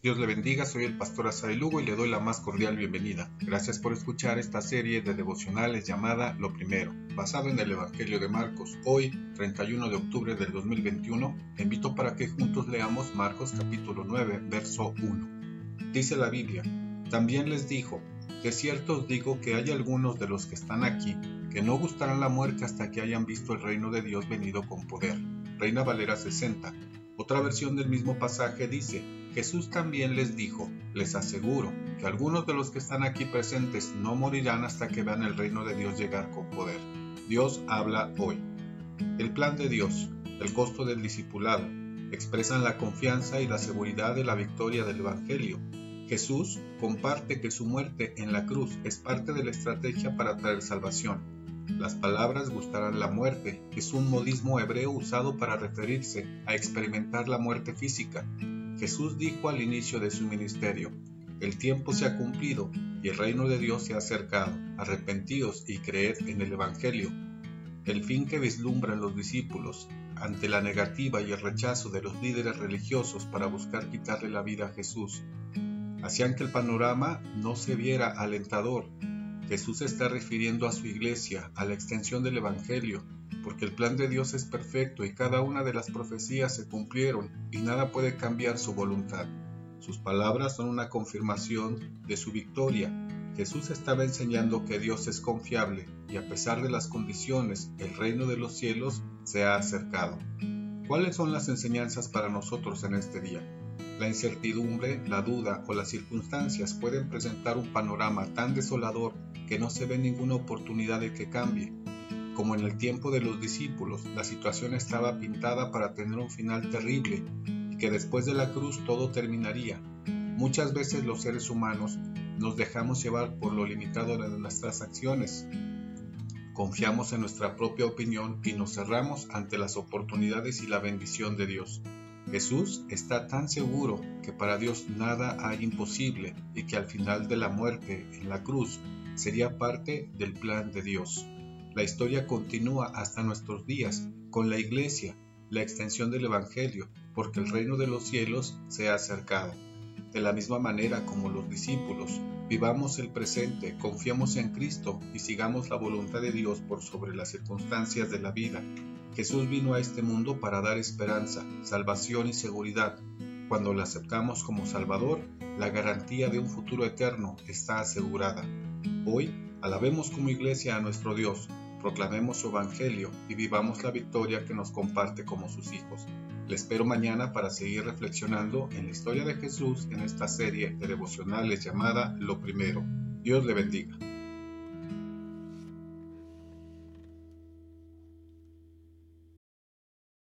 Dios le bendiga, soy el pastor Asael Lugo y le doy la más cordial bienvenida. Gracias por escuchar esta serie de devocionales llamada Lo Primero, basado en el Evangelio de Marcos. Hoy, 31 de octubre del 2021, te invito para que juntos leamos Marcos capítulo 9, verso 1. Dice la Biblia, también les dijo, de cierto os digo que hay algunos de los que están aquí que no gustarán la muerte hasta que hayan visto el reino de Dios venido con poder. Reina Valera 60. Otra versión del mismo pasaje dice, Jesús también les dijo, les aseguro que algunos de los que están aquí presentes no morirán hasta que vean el reino de Dios llegar con poder. Dios habla hoy. El plan de Dios, el costo del discipulado, expresan la confianza y la seguridad de la victoria del Evangelio. Jesús comparte que su muerte en la cruz es parte de la estrategia para traer salvación. Las palabras gustarán la muerte es un modismo hebreo usado para referirse a experimentar la muerte física, Jesús dijo al inicio de su ministerio, el tiempo se ha cumplido y el reino de Dios se ha acercado, arrepentíos y creed en el Evangelio. El fin que vislumbran los discípulos ante la negativa y el rechazo de los líderes religiosos para buscar quitarle la vida a Jesús, hacían que el panorama no se viera alentador. Jesús está refiriendo a su iglesia, a la extensión del Evangelio, porque el plan de Dios es perfecto y cada una de las profecías se cumplieron y nada puede cambiar su voluntad. Sus palabras son una confirmación de su victoria. Jesús estaba enseñando que Dios es confiable y a pesar de las condiciones, el reino de los cielos se ha acercado. ¿Cuáles son las enseñanzas para nosotros en este día? La incertidumbre, la duda o las circunstancias pueden presentar un panorama tan desolador que no se ve ninguna oportunidad de que cambie. Como en el tiempo de los discípulos, la situación estaba pintada para tener un final terrible y que después de la cruz todo terminaría. Muchas veces los seres humanos nos dejamos llevar por lo limitado de nuestras acciones. Confiamos en nuestra propia opinión y nos cerramos ante las oportunidades y la bendición de Dios. Jesús está tan seguro que para Dios nada hay imposible y que al final de la muerte en la cruz sería parte del plan de Dios. La historia continúa hasta nuestros días con la Iglesia, la extensión del Evangelio, porque el reino de los cielos se ha acercado. De la misma manera como los discípulos, vivamos el presente, confiamos en Cristo y sigamos la voluntad de Dios por sobre las circunstancias de la vida. Jesús vino a este mundo para dar esperanza, salvación y seguridad. Cuando lo aceptamos como Salvador, la garantía de un futuro eterno está asegurada. Hoy, alabemos como iglesia a nuestro Dios, proclamemos su Evangelio y vivamos la victoria que nos comparte como sus hijos. Le espero mañana para seguir reflexionando en la historia de Jesús en esta serie de devocionales llamada Lo Primero. Dios le bendiga.